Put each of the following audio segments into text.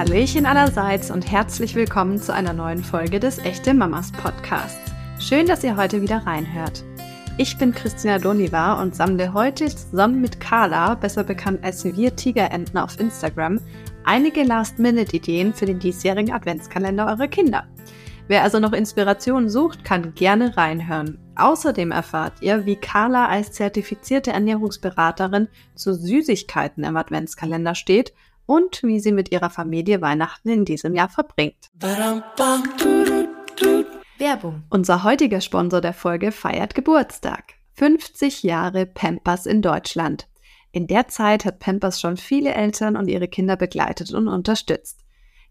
Hallöchen allerseits und herzlich willkommen zu einer neuen Folge des Echte Mamas Podcasts. Schön, dass ihr heute wieder reinhört. Ich bin Christina Doniva und sammle heute zusammen mit Carla, besser bekannt als wir Tigerenten auf Instagram, einige Last-Minute-Ideen für den diesjährigen Adventskalender eurer Kinder. Wer also noch Inspiration sucht, kann gerne reinhören. Außerdem erfahrt ihr, wie Carla als zertifizierte Ernährungsberaterin zu Süßigkeiten im Adventskalender steht und wie sie mit ihrer Familie Weihnachten in diesem Jahr verbringt. Werbung. Unser heutiger Sponsor der Folge feiert Geburtstag. 50 Jahre Pampers in Deutschland. In der Zeit hat Pampers schon viele Eltern und ihre Kinder begleitet und unterstützt.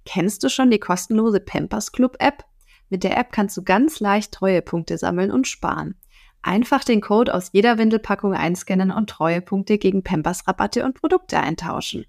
Kennst du schon die kostenlose Pampers Club App? Mit der App kannst du ganz leicht Treuepunkte sammeln und sparen. Einfach den Code aus jeder Windelpackung einscannen und Treuepunkte gegen Pampers Rabatte und Produkte eintauschen.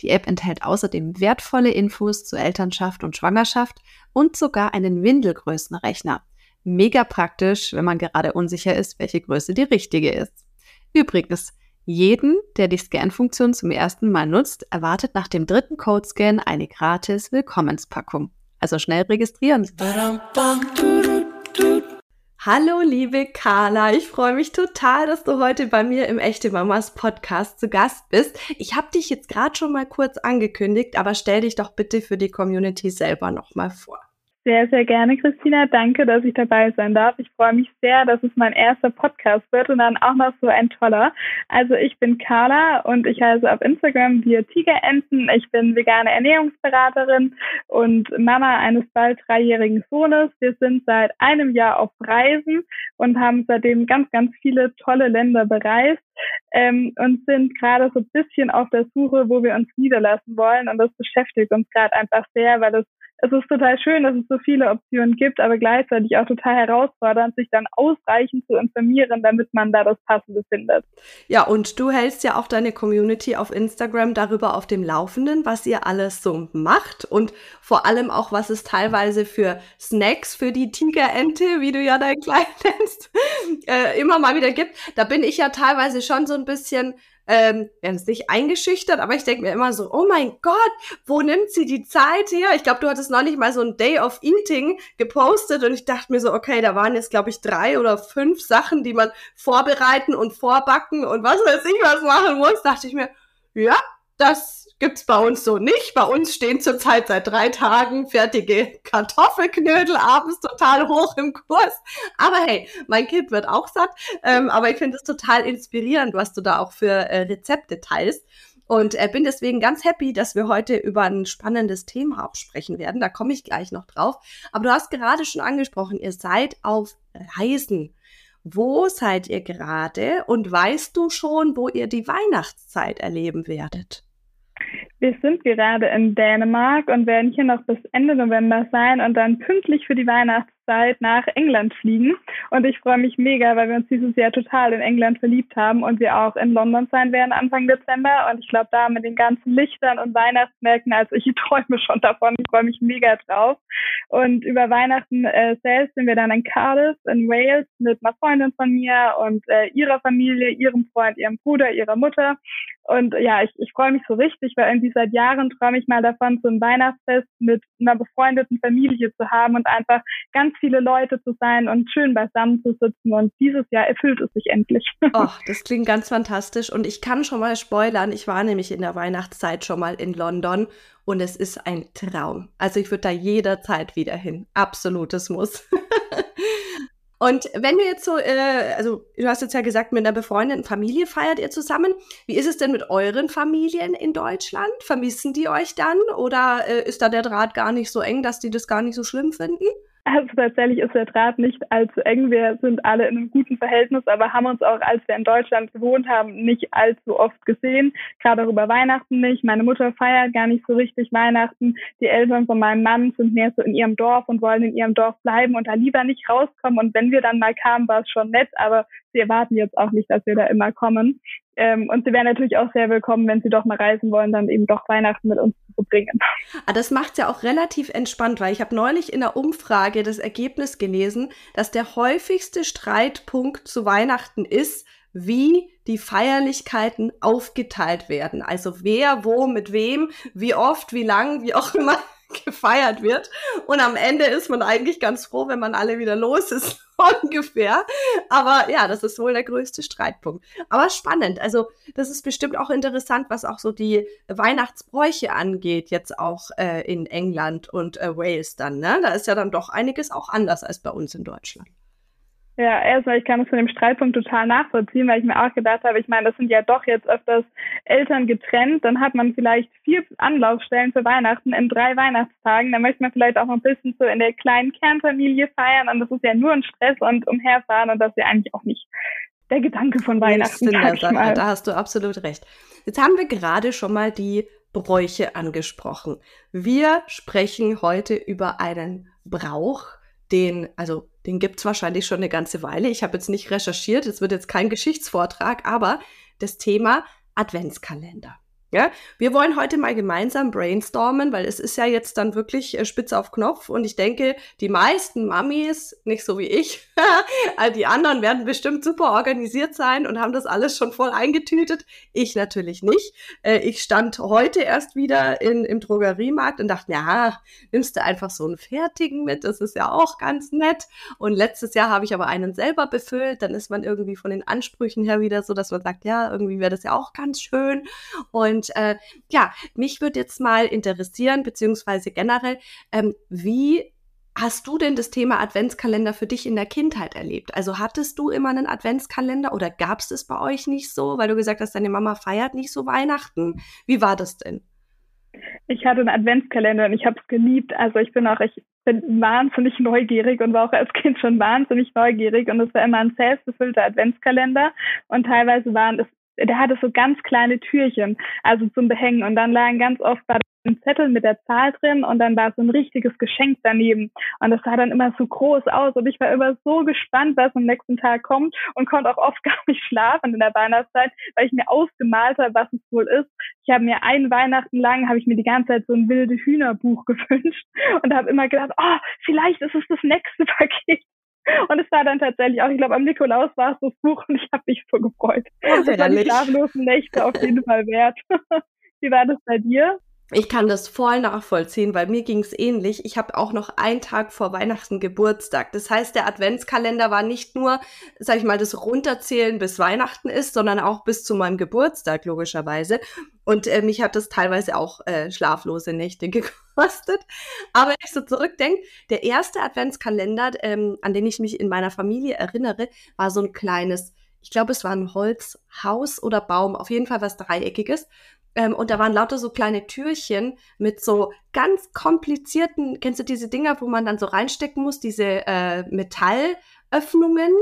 Die App enthält außerdem wertvolle Infos zu Elternschaft und Schwangerschaft und sogar einen Windelgrößenrechner. Mega praktisch, wenn man gerade unsicher ist, welche Größe die richtige ist. Übrigens, jeden, der die Scan-Funktion zum ersten Mal nutzt, erwartet nach dem dritten Codescan eine gratis Willkommenspackung. Also schnell registrieren. Hallo, liebe Carla. Ich freue mich total, dass du heute bei mir im Echte Mamas Podcast zu Gast bist. Ich habe dich jetzt gerade schon mal kurz angekündigt, aber stell dich doch bitte für die Community selber nochmal vor. Sehr, sehr gerne, Christina. Danke, dass ich dabei sein darf. Ich freue mich sehr, dass es mein erster Podcast wird und dann auch noch so ein toller. Also ich bin Carla und ich heiße auf Instagram wir Tigerenten. Ich bin vegane Ernährungsberaterin und Mama eines bald dreijährigen Sohnes. Wir sind seit einem Jahr auf Reisen und haben seitdem ganz, ganz viele tolle Länder bereist ähm, und sind gerade so ein bisschen auf der Suche, wo wir uns niederlassen wollen. Und das beschäftigt uns gerade einfach sehr, weil es es ist total schön, dass es so viele Optionen gibt, aber gleichzeitig auch total herausfordernd, sich dann ausreichend zu informieren, damit man da das Passende findet. Ja, und du hältst ja auch deine Community auf Instagram darüber auf dem Laufenden, was ihr alles so macht und vor allem auch, was es teilweise für Snacks für die Tigerente, wie du ja dein Kleid nennst, äh, immer mal wieder gibt. Da bin ich ja teilweise schon so ein bisschen ähm, werden es nicht eingeschüchtert, aber ich denke mir immer so, oh mein Gott, wo nimmt sie die Zeit her? Ich glaube, du hattest noch nicht mal so ein Day of Eating gepostet und ich dachte mir so, okay, da waren jetzt, glaube ich, drei oder fünf Sachen, die man vorbereiten und vorbacken und was weiß ich was machen muss. Dachte ich mir, ja, das gibt's bei uns so nicht. Bei uns stehen zurzeit seit drei Tagen fertige Kartoffelknödel abends total hoch im Kurs. Aber hey, mein Kind wird auch satt. Ähm, aber ich finde es total inspirierend, was du da auch für äh, Rezepte teilst. Und äh, bin deswegen ganz happy, dass wir heute über ein spannendes Thema sprechen werden. Da komme ich gleich noch drauf. Aber du hast gerade schon angesprochen, ihr seid auf Reisen. Wo seid ihr gerade und weißt du schon, wo ihr die Weihnachtszeit erleben werdet? Wir sind gerade in Dänemark und werden hier noch bis Ende November sein und dann pünktlich für die Weihnachtszeit Zeit nach England fliegen. Und ich freue mich mega, weil wir uns dieses Jahr total in England verliebt haben und wir auch in London sein werden Anfang Dezember. Und ich glaube, da mit den ganzen Lichtern und Weihnachtsmärkten, also ich träume schon davon. Ich freue mich mega drauf. Und über Weihnachten äh, selbst sind wir dann in Cardiff in Wales mit einer Freundin von mir und äh, ihrer Familie, ihrem Freund, ihrem Bruder, ihrer Mutter. Und ja, ich, ich freue mich so richtig, weil irgendwie seit Jahren träume ich mal davon, so ein Weihnachtsfest mit einer befreundeten Familie zu haben und einfach ganz viele Leute zu sein und schön beisammen zu sitzen. Und dieses Jahr erfüllt es sich endlich. Ach, das klingt ganz fantastisch. Und ich kann schon mal spoilern, ich war nämlich in der Weihnachtszeit schon mal in London und es ist ein Traum. Also ich würde da jederzeit wieder hin. Absolutes Muss. Und wenn du jetzt so, äh, also du hast jetzt ja gesagt, mit einer befreundeten Familie feiert ihr zusammen. Wie ist es denn mit euren Familien in Deutschland? Vermissen die euch dann oder äh, ist da der Draht gar nicht so eng, dass die das gar nicht so schlimm finden? Also tatsächlich ist der Draht nicht allzu eng. Wir sind alle in einem guten Verhältnis, aber haben uns auch, als wir in Deutschland gewohnt haben, nicht allzu oft gesehen. Gerade auch über Weihnachten nicht. Meine Mutter feiert gar nicht so richtig Weihnachten. Die Eltern von meinem Mann sind mehr so in ihrem Dorf und wollen in ihrem Dorf bleiben und da lieber nicht rauskommen. Und wenn wir dann mal kamen, war es schon nett, aber sie erwarten jetzt auch nicht, dass wir da immer kommen. Ähm, und sie wären natürlich auch sehr willkommen, wenn sie doch mal reisen wollen, dann eben doch Weihnachten mit uns zu verbringen. Ah, das macht ja auch relativ entspannt, weil ich habe neulich in der Umfrage das Ergebnis gelesen, dass der häufigste Streitpunkt zu Weihnachten ist, wie die Feierlichkeiten aufgeteilt werden. Also wer, wo, mit wem, wie oft, wie lang, wie auch immer gefeiert wird. Und am Ende ist man eigentlich ganz froh, wenn man alle wieder los ist, ungefähr. Aber ja, das ist wohl der größte Streitpunkt. Aber spannend. Also, das ist bestimmt auch interessant, was auch so die Weihnachtsbräuche angeht, jetzt auch äh, in England und äh, Wales dann. Ne? Da ist ja dann doch einiges auch anders als bei uns in Deutschland. Ja, erstmal, ich kann es von dem Streitpunkt total nachvollziehen, weil ich mir auch gedacht habe, ich meine, das sind ja doch jetzt öfters Eltern getrennt, dann hat man vielleicht vier Anlaufstellen für Weihnachten in drei Weihnachtstagen, dann möchte man vielleicht auch noch ein bisschen so in der kleinen Kernfamilie feiern und das ist ja nur ein Stress und umherfahren und das ist ja eigentlich auch nicht der Gedanke von Weihnachten. Da, da hast du absolut recht. Jetzt haben wir gerade schon mal die Bräuche angesprochen. Wir sprechen heute über einen Brauch, den, also den gibt's wahrscheinlich schon eine ganze Weile. Ich habe jetzt nicht recherchiert, es wird jetzt kein Geschichtsvortrag, aber das Thema Adventskalender. Ja, wir wollen heute mal gemeinsam brainstormen, weil es ist ja jetzt dann wirklich äh, spitz auf Knopf und ich denke, die meisten Mamis, nicht so wie ich, die anderen werden bestimmt super organisiert sein und haben das alles schon voll eingetütet. Ich natürlich nicht. Äh, ich stand heute erst wieder in, im Drogeriemarkt und dachte, ja, nimmst du einfach so einen fertigen mit, das ist ja auch ganz nett. Und letztes Jahr habe ich aber einen selber befüllt, dann ist man irgendwie von den Ansprüchen her wieder so, dass man sagt, ja, irgendwie wäre das ja auch ganz schön. Und und äh, ja, mich würde jetzt mal interessieren, beziehungsweise generell, ähm, wie hast du denn das Thema Adventskalender für dich in der Kindheit erlebt? Also hattest du immer einen Adventskalender oder gab es es bei euch nicht so, weil du gesagt hast, deine Mama feiert nicht so Weihnachten? Wie war das denn? Ich hatte einen Adventskalender und ich habe es geliebt. Also ich bin auch, ich bin wahnsinnig neugierig und war auch als Kind schon wahnsinnig neugierig und es war immer ein selbstbefüllter Adventskalender und teilweise waren es der hatte so ganz kleine Türchen, also zum Behängen. Und dann lagen ganz oft war ein Zettel mit der Zahl drin und dann war so ein richtiges Geschenk daneben. Und das sah dann immer so groß aus. Und ich war immer so gespannt, was am nächsten Tag kommt und konnte auch oft gar nicht schlafen in der Weihnachtszeit, weil ich mir ausgemalt habe, was es wohl ist. Ich habe mir ein Weihnachten lang, habe ich mir die ganze Zeit so ein wilde Hühnerbuch gewünscht und habe immer gedacht, oh, vielleicht ist es das nächste Paket. Und es war dann tatsächlich auch, ich glaube, am Nikolaus war es das Buch und ich habe mich so gefreut. Oh, das war die schlaflosen Nächte auf jeden Fall wert. Wie war das bei dir? Ich kann das voll nachvollziehen, weil mir ging es ähnlich. Ich habe auch noch einen Tag vor Weihnachten Geburtstag. Das heißt, der Adventskalender war nicht nur, sag ich mal, das Runterzählen bis Weihnachten ist, sondern auch bis zu meinem Geburtstag, logischerweise. Und äh, mich hat das teilweise auch äh, schlaflose Nächte gekostet. Aber wenn ich so zurückdenke, der erste Adventskalender, ähm, an den ich mich in meiner Familie erinnere, war so ein kleines ich glaube, es war ein Holzhaus oder Baum, auf jeden Fall was Dreieckiges. Ähm, und da waren lauter so kleine Türchen mit so ganz komplizierten, kennst du diese Dinger, wo man dann so reinstecken muss, diese äh, Metallöffnungen,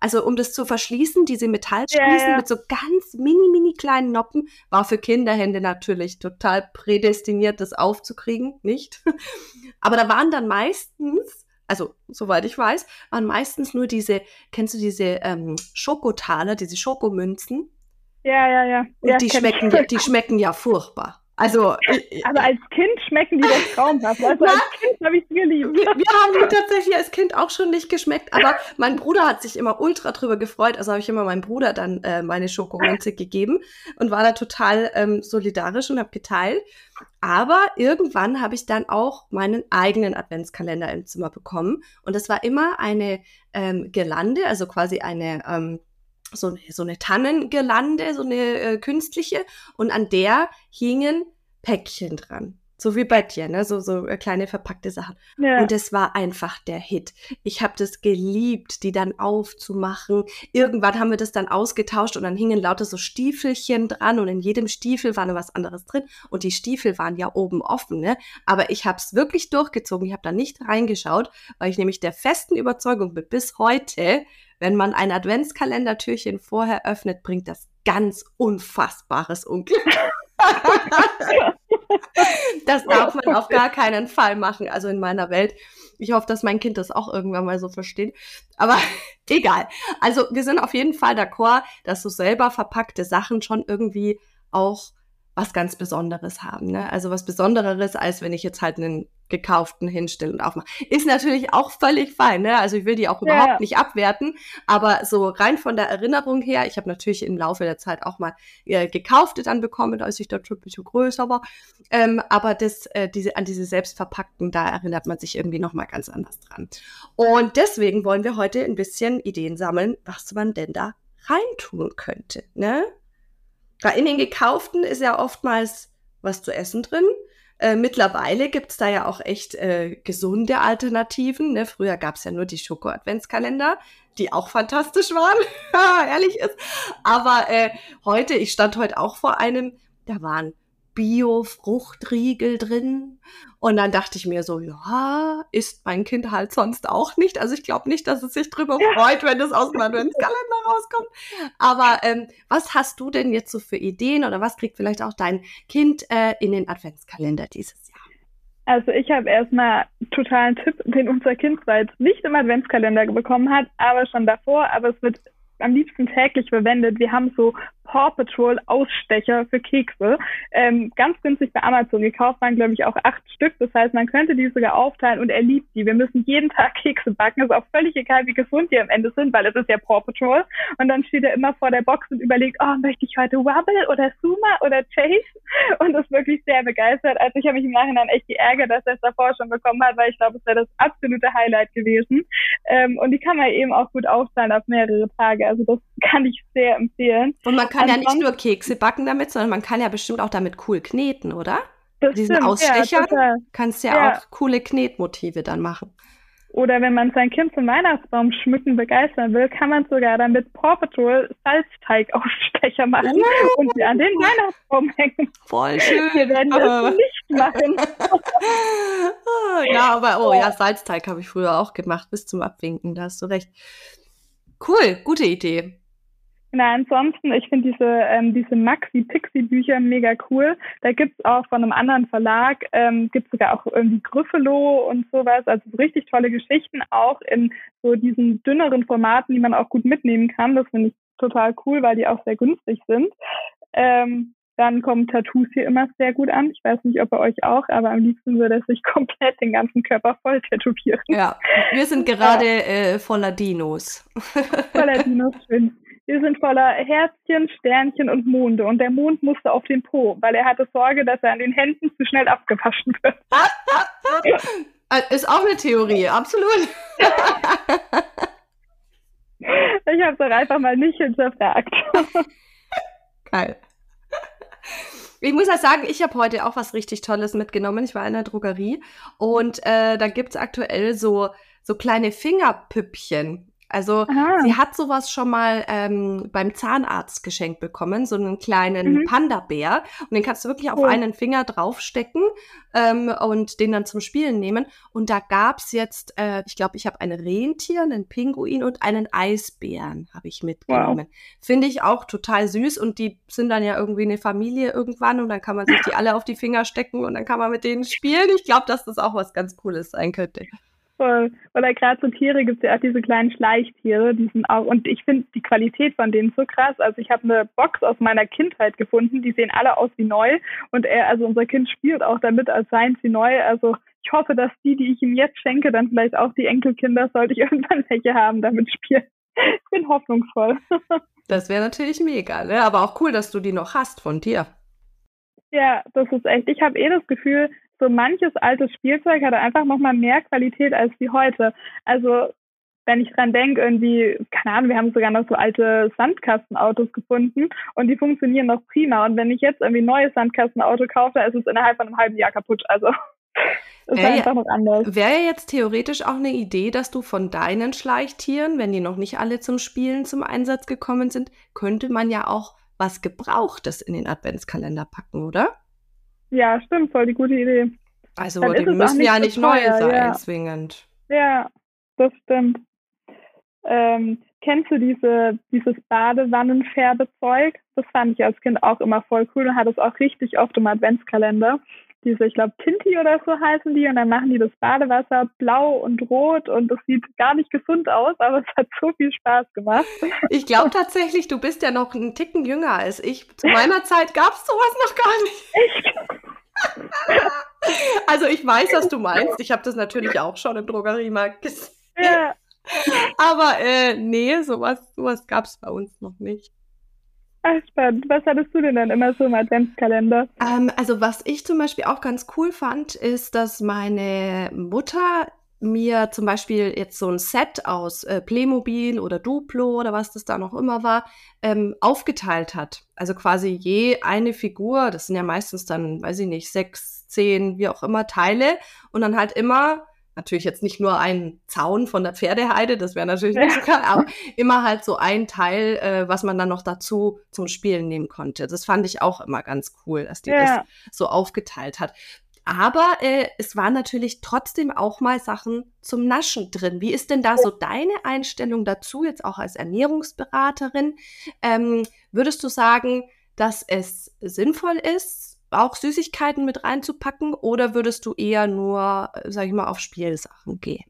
also um das zu verschließen, diese Metallschließen ja, ja. mit so ganz mini, mini kleinen Noppen, war für Kinderhände natürlich total prädestiniert, das aufzukriegen, nicht? Aber da waren dann meistens also soweit ich weiß, waren meistens nur diese, kennst du diese ähm, Schokotaler, diese Schokomünzen? Ja, ja, ja. Und ja, die schmecken, ja, die schmecken ja furchtbar. Also, aber als Kind schmecken die das traumhaft. Also als Kind habe ich sie geliebt. Wir, wir, haben die tatsächlich als Kind auch schon nicht geschmeckt, aber mein Bruder hat sich immer ultra drüber gefreut. Also habe ich immer meinem Bruder dann äh, meine Schokomünze gegeben und war da total ähm, solidarisch und habe geteilt. Aber irgendwann habe ich dann auch meinen eigenen Adventskalender im Zimmer bekommen und das war immer eine ähm, Girlande, also quasi eine ähm, so eine, so eine Tannengirlande, so eine äh, künstliche, und an der hingen Päckchen dran. So wie bei dir, ne? So, so äh, kleine verpackte Sachen. Ja. Und es war einfach der Hit. Ich habe das geliebt, die dann aufzumachen. Irgendwann haben wir das dann ausgetauscht und dann hingen lauter so Stiefelchen dran und in jedem Stiefel war noch was anderes drin. Und die Stiefel waren ja oben offen, ne? Aber ich habe es wirklich durchgezogen. Ich habe da nicht reingeschaut, weil ich nämlich der festen Überzeugung bin, bis heute, wenn man ein Adventskalendertürchen vorher öffnet, bringt das ganz unfassbares Unglück. das darf man auf gar keinen Fall machen, also in meiner Welt. Ich hoffe, dass mein Kind das auch irgendwann mal so versteht. Aber egal. Also wir sind auf jeden Fall d'accord, dass so selber verpackte Sachen schon irgendwie auch was ganz Besonderes haben. Ne? Also was Besonderes, als wenn ich jetzt halt einen gekauften hinstelle und aufmache. Ist natürlich auch völlig fein. Ne? Also ich will die auch ja. überhaupt nicht abwerten, aber so rein von der Erinnerung her, ich habe natürlich im Laufe der Zeit auch mal äh, gekaufte dann bekommen, als ich dort schon ein bisschen größer war. Ähm, aber das, äh, diese, an diese selbstverpackten, da erinnert man sich irgendwie nochmal ganz anders dran. Und deswegen wollen wir heute ein bisschen Ideen sammeln, was man denn da reintun könnte. Ne? In den gekauften ist ja oftmals was zu essen drin. Äh, mittlerweile gibt's da ja auch echt äh, gesunde Alternativen. Ne? Früher gab's ja nur die Schoko-Adventskalender, die auch fantastisch waren, ehrlich ist. Aber äh, heute, ich stand heute auch vor einem, da waren Bio-Fruchtriegel drin. Und dann dachte ich mir so, ja, isst mein Kind halt sonst auch nicht. Also ich glaube nicht, dass es sich drüber ja. freut, wenn es aus dem Adventskalender rauskommt. Aber ähm, was hast du denn jetzt so für Ideen oder was kriegt vielleicht auch dein Kind äh, in den Adventskalender dieses Jahr? Also ich habe erstmal totalen Tipp, den unser Kind zwar jetzt nicht im Adventskalender bekommen hat, aber schon davor, aber es wird am liebsten täglich verwendet. Wir haben so Paw Patrol Ausstecher für Kekse. Ähm, ganz günstig bei Amazon gekauft, waren glaube ich auch acht Stück. Das heißt, man könnte die sogar aufteilen und er liebt die. Wir müssen jeden Tag Kekse backen. Ist auch völlig egal, wie gesund die am Ende sind, weil es ist ja Paw Patrol. Und dann steht er immer vor der Box und überlegt, oh, möchte ich heute Wubble oder Suma oder Chase? Und ist wirklich sehr begeistert. Also ich habe mich im Nachhinein echt geärgert, dass er es davor schon bekommen hat, weil ich glaube, es wäre das absolute Highlight gewesen. Ähm, und die kann man eben auch gut aufteilen auf mehrere Tage. Also das kann ich sehr empfehlen. Kann ja nicht nur Kekse backen damit, sondern man kann ja bestimmt auch damit cool kneten, oder? Das Diesen stimmt, Ausstecher ja, kannst ja, ja auch coole Knetmotive dann machen. Oder wenn man sein Kind zum Weihnachtsbaum schmücken begeistern will, kann man sogar damit Paw Patrol Salzteigausstecher machen uh. und sie an den Weihnachtsbaum hängen. Voll schön. Wir werden das nicht machen. ja, aber oh ja, Salzteig habe ich früher auch gemacht, bis zum Abwinken, da hast du recht. Cool, gute Idee. Na, ansonsten, ich finde diese, ähm, diese Maxi-Pixie-Bücher mega cool. Da gibt's auch von einem anderen Verlag, ähm, gibt's sogar auch irgendwie Gryffalo und sowas. Also so richtig tolle Geschichten, auch in so diesen dünneren Formaten, die man auch gut mitnehmen kann. Das finde ich total cool, weil die auch sehr günstig sind. Ähm, dann kommen Tattoos hier immer sehr gut an. Ich weiß nicht, ob bei euch auch, aber am liebsten würde es sich komplett den ganzen Körper voll tätowieren. Ja, wir sind gerade äh, voller Dinos. voller Dinos, schön. Wir sind voller Herzchen, Sternchen und Monde. Und der Mond musste auf den Po, weil er hatte Sorge, dass er an den Händen zu schnell abgewaschen wird. Ist auch eine Theorie, absolut. ich habe es doch einfach mal nicht hinterfragt. Geil. Ich muss ja sagen, ich habe heute auch was richtig Tolles mitgenommen. Ich war in der Drogerie und äh, da es aktuell so, so kleine Fingerpüppchen. Also Aha. sie hat sowas schon mal ähm, beim Zahnarzt geschenkt bekommen, so einen kleinen mhm. Panda-Bär. Und den kannst du wirklich auf oh. einen Finger draufstecken ähm, und den dann zum Spielen nehmen. Und da gab's jetzt, äh, ich glaube, ich habe ein Rentier, einen Pinguin und einen Eisbären habe ich mitgenommen. Wow. Finde ich auch total süß. Und die sind dann ja irgendwie eine Familie irgendwann und dann kann man sich die alle auf die Finger stecken und dann kann man mit denen spielen. Ich glaube, dass das auch was ganz Cooles sein könnte. Voll. Oder gerade so Tiere gibt es ja auch diese kleinen Schleichtiere, die sind auch, und ich finde die Qualität von denen so krass. Also ich habe eine Box aus meiner Kindheit gefunden, die sehen alle aus wie neu und er, also unser Kind spielt auch damit, als seien sie neu. Also ich hoffe, dass die, die ich ihm jetzt schenke, dann vielleicht auch die Enkelkinder, sollte ich irgendwann welche haben, damit spielen. Ich bin hoffnungsvoll. Das wäre natürlich mega, ne? Aber auch cool, dass du die noch hast von dir. Ja, das ist echt. Ich habe eh das Gefühl, so manches altes Spielzeug hat einfach nochmal mehr Qualität als die heute. Also wenn ich dran denke, irgendwie, keine Ahnung, wir haben sogar noch so alte Sandkastenautos gefunden und die funktionieren noch prima. Und wenn ich jetzt irgendwie ein neues Sandkastenauto kaufe, ist es innerhalb von einem halben Jahr kaputt. Also das wäre einfach noch anders. Wäre ja jetzt theoretisch auch eine Idee, dass du von deinen Schleichtieren, wenn die noch nicht alle zum Spielen zum Einsatz gekommen sind, könnte man ja auch was Gebrauchtes in den Adventskalender packen, oder? Ja, stimmt, voll die gute Idee. Also Dann die müssen ja nicht neu sein, ja. zwingend. Ja, das stimmt. Ähm, kennst du diese, dieses Badewannenfärbezeug? Das fand ich als Kind auch immer voll cool und hatte es auch richtig oft im Adventskalender. Diese, ich glaube, Tinti oder so heißen die und dann machen die das Badewasser blau und rot und das sieht gar nicht gesund aus, aber es hat so viel Spaß gemacht. Ich glaube tatsächlich, du bist ja noch einen Ticken jünger als ich. Zu meiner Zeit gab es sowas noch gar nicht. Echt? also ich weiß, was du meinst. Ich habe das natürlich auch schon im Drogeriemarkt gesehen. Ja. Aber äh, nee, sowas, sowas gab es bei uns noch nicht. Ach, spannend. Was hattest du denn dann immer so im Adventskalender? Ähm, also was ich zum Beispiel auch ganz cool fand, ist, dass meine Mutter mir zum Beispiel jetzt so ein Set aus äh, Playmobil oder Duplo oder was das da noch immer war, ähm, aufgeteilt hat. Also quasi je eine Figur, das sind ja meistens dann, weiß ich nicht, sechs, zehn, wie auch immer Teile und dann halt immer natürlich jetzt nicht nur ein Zaun von der Pferdeheide, das wäre natürlich nicht so klar, aber immer halt so ein Teil, äh, was man dann noch dazu zum Spielen nehmen konnte. Das fand ich auch immer ganz cool, dass die ja. das so aufgeteilt hat. Aber äh, es waren natürlich trotzdem auch mal Sachen zum Naschen drin. Wie ist denn da so deine Einstellung dazu, jetzt auch als Ernährungsberaterin? Ähm, würdest du sagen, dass es sinnvoll ist, auch Süßigkeiten mit reinzupacken oder würdest du eher nur, sag ich mal, auf Spielsachen gehen?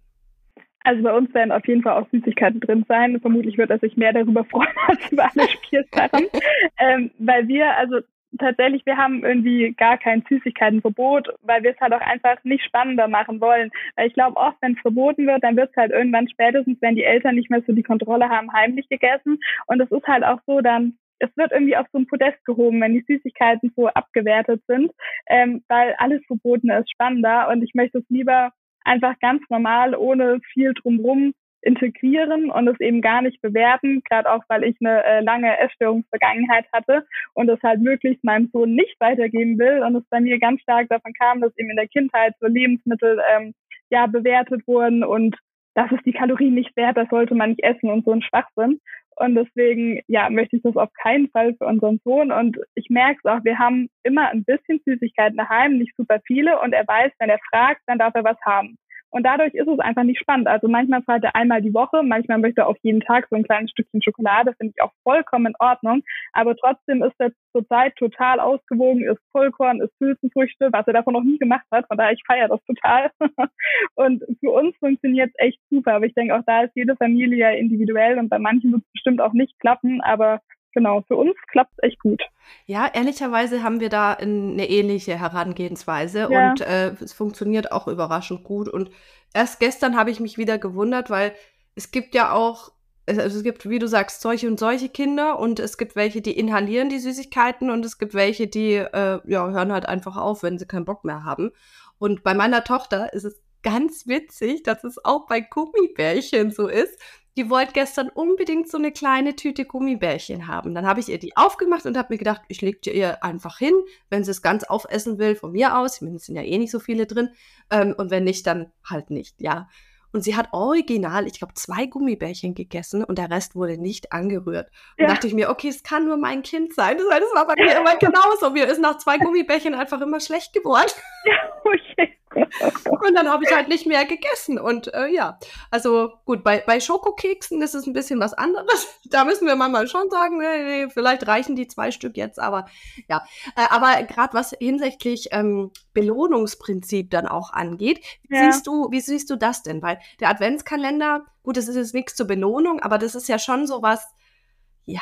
Also bei uns werden auf jeden Fall auch Süßigkeiten drin sein. Vermutlich wird er sich mehr darüber freuen als über alle Spielsachen. ähm, weil wir, also tatsächlich, wir haben irgendwie gar kein Süßigkeitenverbot, weil wir es halt auch einfach nicht spannender machen wollen. Weil ich glaube, oft, wenn es verboten wird, dann wird es halt irgendwann spätestens, wenn die Eltern nicht mehr so die Kontrolle haben, heimlich gegessen. Und es ist halt auch so, dann es wird irgendwie auf so ein Podest gehoben, wenn die Süßigkeiten so abgewertet sind, ähm, weil alles Verbotene ist spannender und ich möchte es lieber einfach ganz normal, ohne viel drumrum integrieren und es eben gar nicht bewerten, gerade auch, weil ich eine äh, lange Essstörungsvergangenheit hatte und es halt möglichst meinem Sohn nicht weitergeben will und es bei mir ganz stark davon kam, dass eben in der Kindheit so Lebensmittel ähm, ja bewertet wurden und das ist die Kalorien nicht wert, das sollte man nicht essen und so ein Schwachsinn. Und deswegen, ja, möchte ich das auf keinen Fall für unseren Sohn. Und ich merke es auch, wir haben immer ein bisschen Süßigkeiten daheim, nicht super viele. Und er weiß, wenn er fragt, dann darf er was haben. Und dadurch ist es einfach nicht spannend. Also manchmal fragt er einmal die Woche, manchmal möchte er auch jeden Tag so ein kleines Stückchen Schokolade, finde ich auch vollkommen in Ordnung. Aber trotzdem ist er zurzeit total ausgewogen, ist Vollkorn, ist Hülsenfrüchte, was er davon noch nie gemacht hat. Von daher, ich feiere das total. und für uns funktioniert es echt super. Aber ich denke, auch da ist jede Familie ja individuell und bei manchen wird es bestimmt auch nicht klappen. Aber genau, für uns klappt es echt gut. Ja, ehrlicherweise haben wir da eine ähnliche Herangehensweise ja. und äh, es funktioniert auch überraschend gut. Und erst gestern habe ich mich wieder gewundert, weil es gibt ja auch, also es gibt, wie du sagst, solche und solche Kinder und es gibt welche, die inhalieren die Süßigkeiten und es gibt welche, die äh, ja, hören halt einfach auf, wenn sie keinen Bock mehr haben. Und bei meiner Tochter ist es ganz witzig, dass es auch bei Gummibärchen so ist die wollte gestern unbedingt so eine kleine Tüte Gummibärchen haben. Dann habe ich ihr die aufgemacht und habe mir gedacht, ich lege ihr einfach hin, wenn sie es ganz aufessen will, von mir aus. Ich meine, es sind ja eh nicht so viele drin. Ähm, und wenn nicht, dann halt nicht, ja. Und sie hat original, ich glaube, zwei Gummibärchen gegessen und der Rest wurde nicht angerührt. Und ja. dachte ich mir, okay, es kann nur mein Kind sein. Das war bei mir immer genauso. Mir ist nach zwei Gummibärchen einfach immer schlecht geworden. Ja, okay. und dann habe ich halt nicht mehr gegessen. Und äh, ja, also gut, bei, bei Schokokeksen ist es ein bisschen was anderes. Da müssen wir manchmal schon sagen, nee, nee, vielleicht reichen die zwei Stück jetzt, aber ja. Äh, aber gerade was hinsichtlich ähm, Belohnungsprinzip dann auch angeht, wie, ja. siehst du, wie siehst du das denn? Weil der Adventskalender, gut, das ist jetzt nichts zur Belohnung, aber das ist ja schon so was, ja,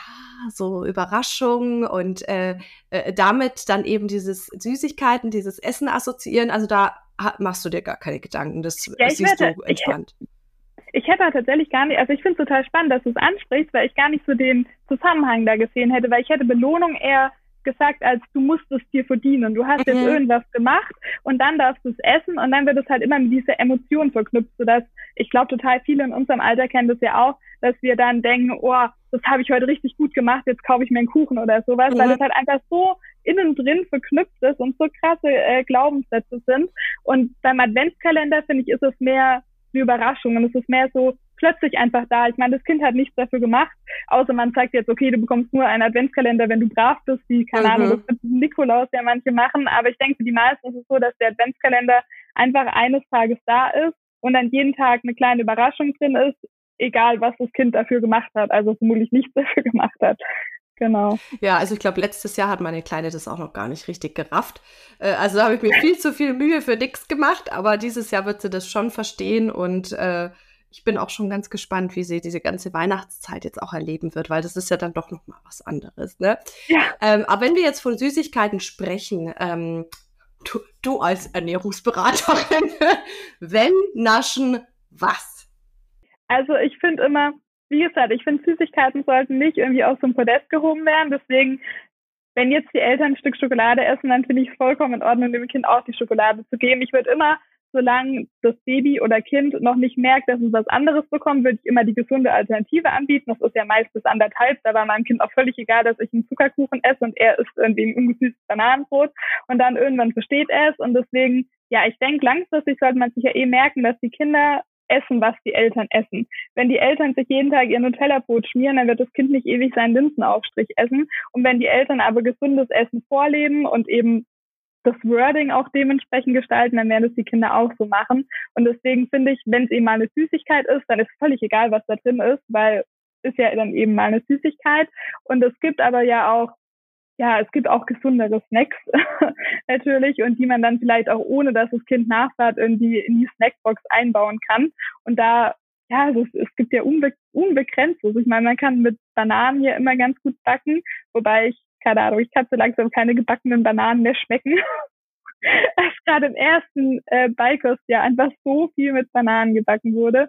so Überraschung und äh, äh, damit dann eben dieses Süßigkeiten, dieses Essen assoziieren. Also da machst du dir gar keine Gedanken. Das ja, siehst werde, du entspannt. Ich, ich hätte tatsächlich gar nicht, also ich finde es total spannend, dass du es ansprichst, weil ich gar nicht so den Zusammenhang da gesehen hätte, weil ich hätte Belohnung eher gesagt, als du musst es dir verdienen. Du hast mhm. jetzt irgendwas gemacht und dann darfst du es essen und dann wird es halt immer mit dieser Emotion verknüpft, sodass ich glaube, total viele in unserem Alter kennen das ja auch, dass wir dann denken, oh, das habe ich heute richtig gut gemacht, jetzt kaufe ich mir einen Kuchen oder sowas, mhm. weil das halt einfach so innen drin verknüpft ist und so krasse äh, Glaubenssätze sind. Und beim Adventskalender, finde ich, ist es mehr eine Überraschung und es ist mehr so plötzlich einfach da. Ich meine, das Kind hat nichts dafür gemacht, außer man sagt jetzt, okay, du bekommst nur einen Adventskalender, wenn du brav bist, wie, keine mhm. Ahnung, das wird Nikolaus ja manche machen. Aber ich denke, für die meisten ist es so, dass der Adventskalender einfach eines Tages da ist und dann jeden Tag eine kleine Überraschung drin ist, egal was das Kind dafür gemacht hat, also vermutlich nichts dafür gemacht hat. Genau. Ja, also ich glaube, letztes Jahr hat meine Kleine das auch noch gar nicht richtig gerafft. Äh, also da habe ich mir viel zu viel Mühe für nichts gemacht, aber dieses Jahr wird sie das schon verstehen und äh, ich bin auch schon ganz gespannt, wie sie diese ganze Weihnachtszeit jetzt auch erleben wird, weil das ist ja dann doch noch mal was anderes. Ne? Ja. Ähm, aber wenn wir jetzt von Süßigkeiten sprechen, ähm, du, du als Ernährungsberaterin, wenn naschen, was? Also ich finde immer, wie gesagt, ich finde Süßigkeiten sollten nicht irgendwie auf so ein Podest gehoben werden. Deswegen, wenn jetzt die Eltern ein Stück Schokolade essen, dann finde ich es vollkommen in Ordnung, dem Kind auch die Schokolade zu geben. Ich würde immer solange das Baby oder Kind noch nicht merkt, dass es was anderes bekommt, würde ich immer die gesunde Alternative anbieten. Das ist ja meist bis anderthalb. Da war meinem Kind auch völlig egal, dass ich einen Zuckerkuchen esse und er isst irgendwie ein ungesüßtes Bananenbrot. Und dann irgendwann versteht er es. Und deswegen, ja, ich denke, langfristig sollte man sich ja eh merken, dass die Kinder essen, was die Eltern essen. Wenn die Eltern sich jeden Tag ihr Nutella-Brot schmieren, dann wird das Kind nicht ewig seinen Linsenaufstrich essen. Und wenn die Eltern aber gesundes Essen vorleben und eben das Wording auch dementsprechend gestalten, dann werden es die Kinder auch so machen. Und deswegen finde ich, wenn es eben mal eine Süßigkeit ist, dann ist völlig egal, was da drin ist, weil ist ja dann eben mal eine Süßigkeit. Und es gibt aber ja auch, ja, es gibt auch gesundere Snacks natürlich und die man dann vielleicht auch ohne, dass das Kind nachfahrt, irgendwie in die Snackbox einbauen kann. Und da ja, es, es gibt ja unbe unbegrenzt. Also ich meine, man kann mit Bananen hier immer ganz gut backen, wobei ich keine Ahnung, ich kann so langsam keine gebackenen Bananen mehr schmecken. Als gerade im ersten äh, Beikostjahr einfach so viel mit Bananen gebacken wurde.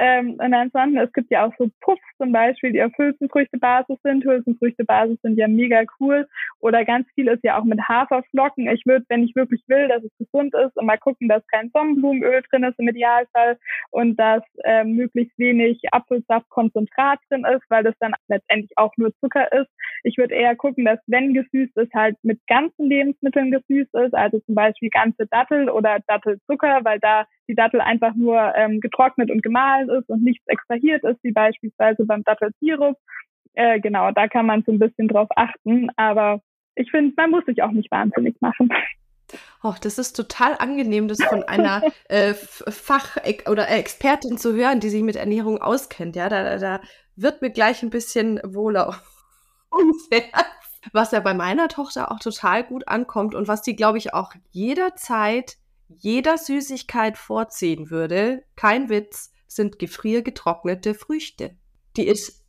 Ähm, und ansonsten, es gibt ja auch so Puffs zum Beispiel, die auf Hülsenfrüchtebasis sind. Hülsenfrüchtebasis sind ja mega cool. Oder ganz viel ist ja auch mit Haferflocken. Ich würde, wenn ich wirklich will, dass es gesund ist, und mal gucken, dass kein Sonnenblumenöl drin ist im Idealfall und dass äh, möglichst wenig Apfelsaftkonzentrat drin ist, weil das dann letztendlich auch nur Zucker ist. Ich würde eher gucken, dass wenn gesüßt ist, halt mit ganzen Lebensmitteln gesüßt ist, also zum Beispiel ganze Dattel oder Dattelzucker, weil da die Dattel einfach nur ähm, getrocknet und gemahlen ist und nichts extrahiert ist, wie beispielsweise beim Dattelsirup. Äh, genau, da kann man so ein bisschen drauf achten, aber ich finde, man muss sich auch nicht wahnsinnig machen. Oh, das ist total angenehm, das von einer äh, Fach- oder Expertin zu hören, die sich mit Ernährung auskennt. Ja, da, da wird mir gleich ein bisschen wohler ums Was ja bei meiner Tochter auch total gut ankommt und was die, glaube ich, auch jederzeit jeder Süßigkeit vorziehen würde, kein Witz, sind gefriergetrocknete Früchte. Die ist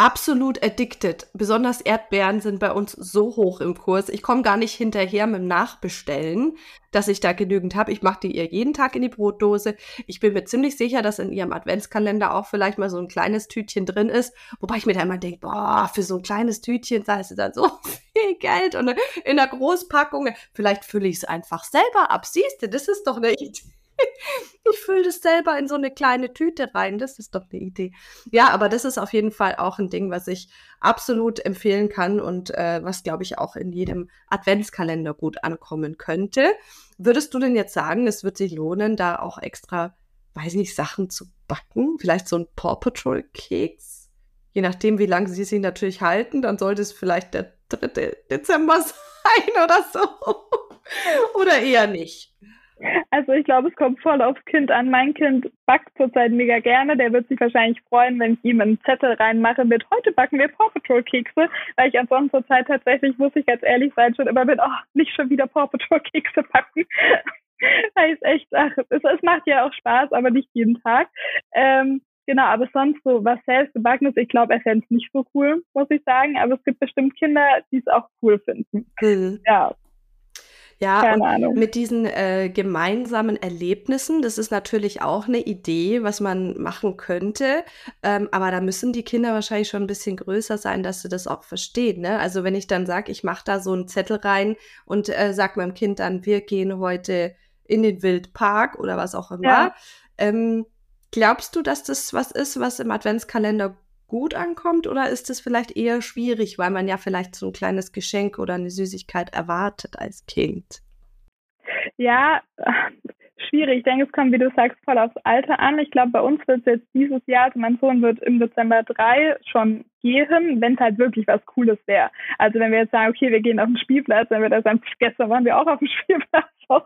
absolut addicted. Besonders Erdbeeren sind bei uns so hoch im Kurs. Ich komme gar nicht hinterher mit dem Nachbestellen, dass ich da genügend habe. Ich mache die ihr jeden Tag in die Brotdose. Ich bin mir ziemlich sicher, dass in ihrem Adventskalender auch vielleicht mal so ein kleines Tütchen drin ist. Wobei ich mir da immer denke, boah, für so ein kleines Tütchen sei es dann so viel Geld. Und in der Großpackung, vielleicht fülle ich es einfach selber ab. Siehst du, das ist doch eine Idee. ich fülle das selber in so eine kleine Tüte rein. Das ist doch eine Idee. Ja, aber das ist auf jeden Fall auch ein Ding, was ich absolut empfehlen kann und äh, was, glaube ich, auch in jedem Adventskalender gut ankommen könnte. Würdest du denn jetzt sagen, es wird sich lohnen, da auch extra, weiß nicht, Sachen zu backen? Vielleicht so ein Paw Patrol Keks? Je nachdem, wie lange sie sich natürlich halten, dann sollte es vielleicht der 3. Dezember sein oder so. oder eher nicht. Also ich glaube, es kommt voll aufs Kind an. Mein Kind backt zurzeit mega gerne. Der wird sich wahrscheinlich freuen, wenn ich ihm einen Zettel reinmache mit heute backen wir Paw Patrol Kekse, weil ich ansonsten zurzeit tatsächlich, muss ich ganz ehrlich sein, schon immer bin, oh, nicht schon wieder Paw Patrol Kekse backen. weil es echt, ach, es, es macht ja auch Spaß, aber nicht jeden Tag. Ähm, Genau, aber sonst so was selbst gebacken ist, ich glaube, er fände es nicht so cool, muss ich sagen. Aber es gibt bestimmt Kinder, die es auch cool finden. Mhm. Ja, ja, Keine Ahnung. mit diesen äh, gemeinsamen Erlebnissen, das ist natürlich auch eine Idee, was man machen könnte. Ähm, aber da müssen die Kinder wahrscheinlich schon ein bisschen größer sein, dass sie das auch verstehen. Ne? Also wenn ich dann sage, ich mache da so einen Zettel rein und äh, sag meinem Kind dann, wir gehen heute in den Wildpark oder was auch immer. Ja. Ähm, glaubst du, dass das was ist, was im Adventskalender gut ankommt oder ist es vielleicht eher schwierig, weil man ja vielleicht so ein kleines Geschenk oder eine Süßigkeit erwartet als Kind? Ja, schwierig. Ich denke, es kommt, wie du sagst, voll aufs Alter an. Ich glaube, bei uns wird es jetzt dieses Jahr, also mein Sohn wird im Dezember drei schon gehen, wenn es halt wirklich was Cooles wäre. Also wenn wir jetzt sagen, okay, wir gehen auf den Spielplatz, dann wird er sagen, gestern waren wir auch auf dem Spielplatz. So.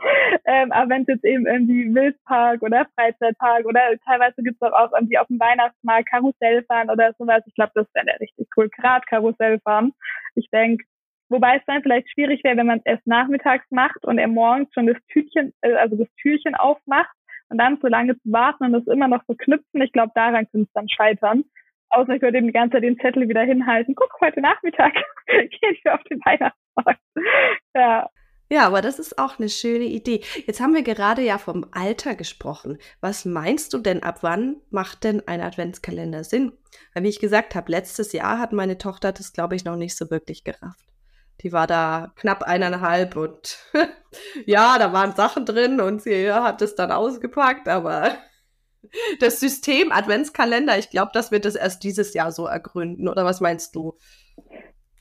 Ähm, aber wenn es jetzt eben irgendwie Wildpark oder Freizeitpark oder teilweise gibt es auch irgendwie auf dem Weihnachtsmarkt Karussell fahren oder sowas, ich glaube, das wäre richtig cool. Gerade Karussell fahren. Ich denke, Wobei es dann vielleicht schwierig wäre, wenn man es erst nachmittags macht und er morgens schon das Tütchen, äh, also das Türchen aufmacht und dann so lange zu warten und das immer noch verknüpfen. Ich glaube, daran könnte es dann scheitern. Außer ich würde eben die ganze Zeit den Zettel wieder hinhalten. Guck, heute Nachmittag gehen wir auf den Weihnachtsmarkt. Ja. Ja, aber das ist auch eine schöne Idee. Jetzt haben wir gerade ja vom Alter gesprochen. Was meinst du denn, ab wann macht denn ein Adventskalender Sinn? Weil, wie ich gesagt habe, letztes Jahr hat meine Tochter das, glaube ich, noch nicht so wirklich gerafft. Die war da knapp eineinhalb und ja, da waren Sachen drin und sie hat es dann ausgepackt, aber das System Adventskalender, ich glaube, dass wir das erst dieses Jahr so ergründen. Oder was meinst du?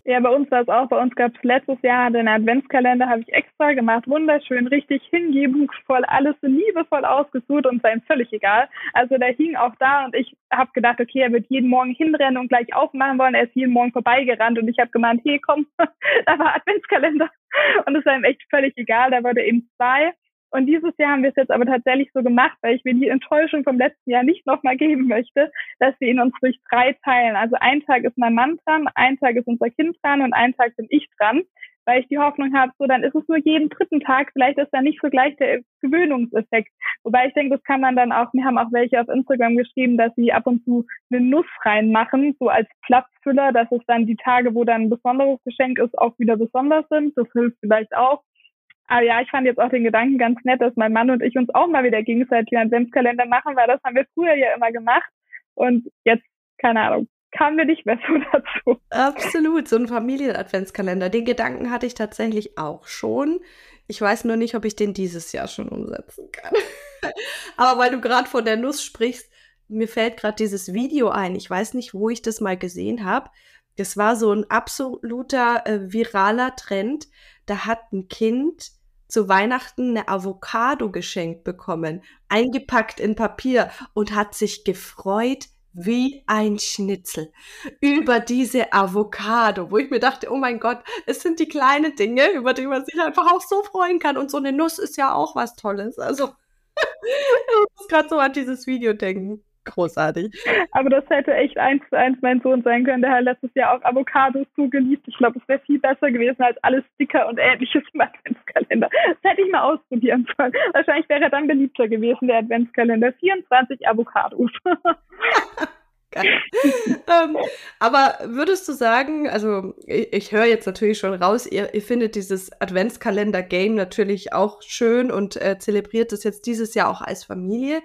Ja, bei uns war es auch. Bei uns gab es letztes Jahr den Adventskalender, habe ich extra gemacht. Wunderschön, richtig hingebungsvoll, alles so liebevoll ausgesucht und sei ihm völlig egal. Also der hing auch da und ich habe gedacht, okay, er wird jeden Morgen hinrennen und gleich aufmachen wollen. Er ist jeden Morgen vorbeigerannt und ich habe gemeint, hey, komm, da war Adventskalender. Und es war ihm echt völlig egal. Da wurde eben zwei. Und dieses Jahr haben wir es jetzt aber tatsächlich so gemacht, weil ich mir die Enttäuschung vom letzten Jahr nicht nochmal geben möchte, dass wir ihn uns durch drei teilen. Also ein Tag ist mein Mann dran, ein Tag ist unser Kind dran und ein Tag bin ich dran, weil ich die Hoffnung habe, so dann ist es nur jeden dritten Tag, vielleicht ist da nicht so gleich der Gewöhnungseffekt. Wobei ich denke, das kann man dann auch, mir haben auch welche auf Instagram geschrieben, dass sie ab und zu eine Nuss reinmachen, so als Platzfüller, dass es dann die Tage, wo dann ein besonderes Geschenk ist, auch wieder besonders sind. Das hilft vielleicht auch. Aber ja, ich fand jetzt auch den Gedanken ganz nett, dass mein Mann und ich uns auch mal wieder gegenseitig einen Adventskalender machen, weil das haben wir früher ja immer gemacht. Und jetzt, keine Ahnung, kamen wir nicht mehr so dazu. Absolut, so ein Familien-Adventskalender. Den Gedanken hatte ich tatsächlich auch schon. Ich weiß nur nicht, ob ich den dieses Jahr schon umsetzen kann. Aber weil du gerade von der Nuss sprichst, mir fällt gerade dieses Video ein. Ich weiß nicht, wo ich das mal gesehen habe. Das war so ein absoluter äh, viraler Trend. Da hat ein Kind zu Weihnachten eine Avocado geschenkt bekommen, eingepackt in Papier und hat sich gefreut wie ein Schnitzel über diese Avocado, wo ich mir dachte, oh mein Gott, es sind die kleinen Dinge, über die man sich einfach auch so freuen kann. Und so eine Nuss ist ja auch was Tolles. Also, ich muss gerade so an dieses Video denken großartig. Aber das hätte echt eins zu eins mein Sohn sein können. Der hat letztes Jahr auch Avocados so geliebt. Ich glaube, es wäre viel besser gewesen als alles Sticker und ähnliches im Adventskalender. Das hätte ich mal ausprobieren sollen. Wahrscheinlich wäre er dann beliebter gewesen, der Adventskalender. 24 Avocados. ähm, aber würdest du sagen, also ich, ich höre jetzt natürlich schon raus, ihr, ihr findet dieses Adventskalender-Game natürlich auch schön und äh, zelebriert es jetzt dieses Jahr auch als Familie.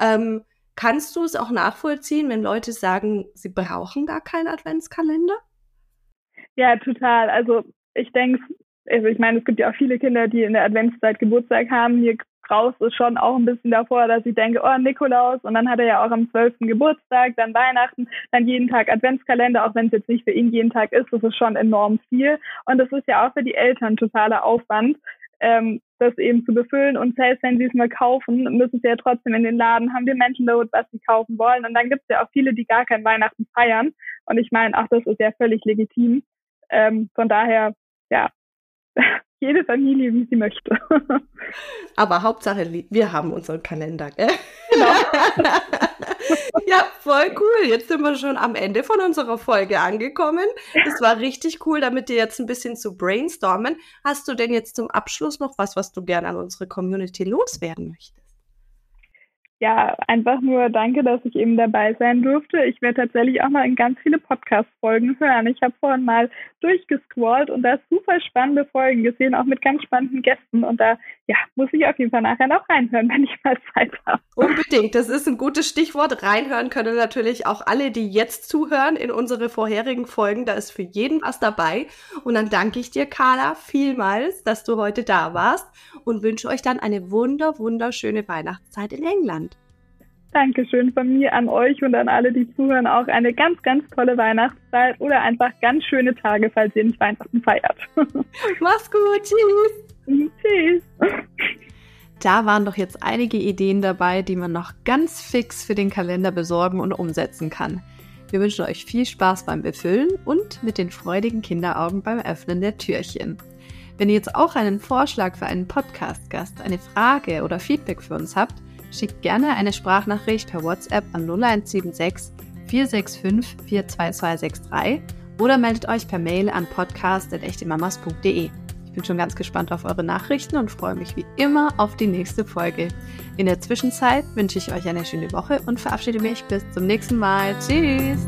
Ähm, Kannst du es auch nachvollziehen, wenn Leute sagen, sie brauchen gar keinen Adventskalender? Ja, total. Also ich denke, also ich meine, es gibt ja auch viele Kinder, die in der Adventszeit Geburtstag haben. Hier raus ist schon auch ein bisschen davor, dass ich denke, oh, Nikolaus, und dann hat er ja auch am 12. Geburtstag, dann Weihnachten, dann jeden Tag Adventskalender, auch wenn es jetzt nicht für ihn jeden Tag ist, das ist schon enorm viel. Und das ist ja auch für die Eltern totaler Aufwand ähm, das eben zu befüllen. Und selbst wenn sie es mal kaufen, müssen sie ja trotzdem in den Laden, haben wir Mental Load, was sie kaufen wollen. Und dann gibt es ja auch viele, die gar kein Weihnachten feiern. Und ich meine, auch das ist ja völlig legitim. Ähm, von daher, ja, jede Familie, wie sie möchte. Aber Hauptsache, wir haben unseren Kalender, gell? Genau. ja, voll cool. Jetzt sind wir schon am Ende von unserer Folge angekommen. Es war richtig cool, damit dir jetzt ein bisschen zu brainstormen. Hast du denn jetzt zum Abschluss noch was, was du gerne an unsere Community loswerden möchtest? Ja, einfach nur danke, dass ich eben dabei sein durfte. Ich werde tatsächlich auch mal in ganz viele Podcast-Folgen hören. Ich habe vorhin mal durchgescrollt und da super spannende Folgen gesehen, auch mit ganz spannenden Gästen. Und da ja, muss ich auf jeden Fall nachher noch reinhören, wenn ich mal Zeit habe. Unbedingt, das ist ein gutes Stichwort. Reinhören können natürlich auch alle, die jetzt zuhören in unsere vorherigen Folgen. Da ist für jeden was dabei. Und dann danke ich dir, Carla, vielmals, dass du heute da warst und wünsche euch dann eine wunder, wunderschöne Weihnachtszeit in England. Dankeschön von mir an euch und an alle, die zuhören, auch eine ganz, ganz tolle Weihnachtszeit oder einfach ganz schöne Tage, falls ihr nicht Weihnachten feiert. Mach's gut, tschüss. Tschüss. Da waren doch jetzt einige Ideen dabei, die man noch ganz fix für den Kalender besorgen und umsetzen kann. Wir wünschen euch viel Spaß beim Befüllen und mit den freudigen Kinderaugen beim Öffnen der Türchen. Wenn ihr jetzt auch einen Vorschlag für einen Podcast-Gast, eine Frage oder Feedback für uns habt, schickt gerne eine Sprachnachricht per WhatsApp an 0176 465 42263 oder meldet euch per Mail an podcast.echtemamas.de. Ich bin schon ganz gespannt auf eure Nachrichten und freue mich wie immer auf die nächste Folge. In der Zwischenzeit wünsche ich euch eine schöne Woche und verabschiede mich bis zum nächsten Mal. Tschüss!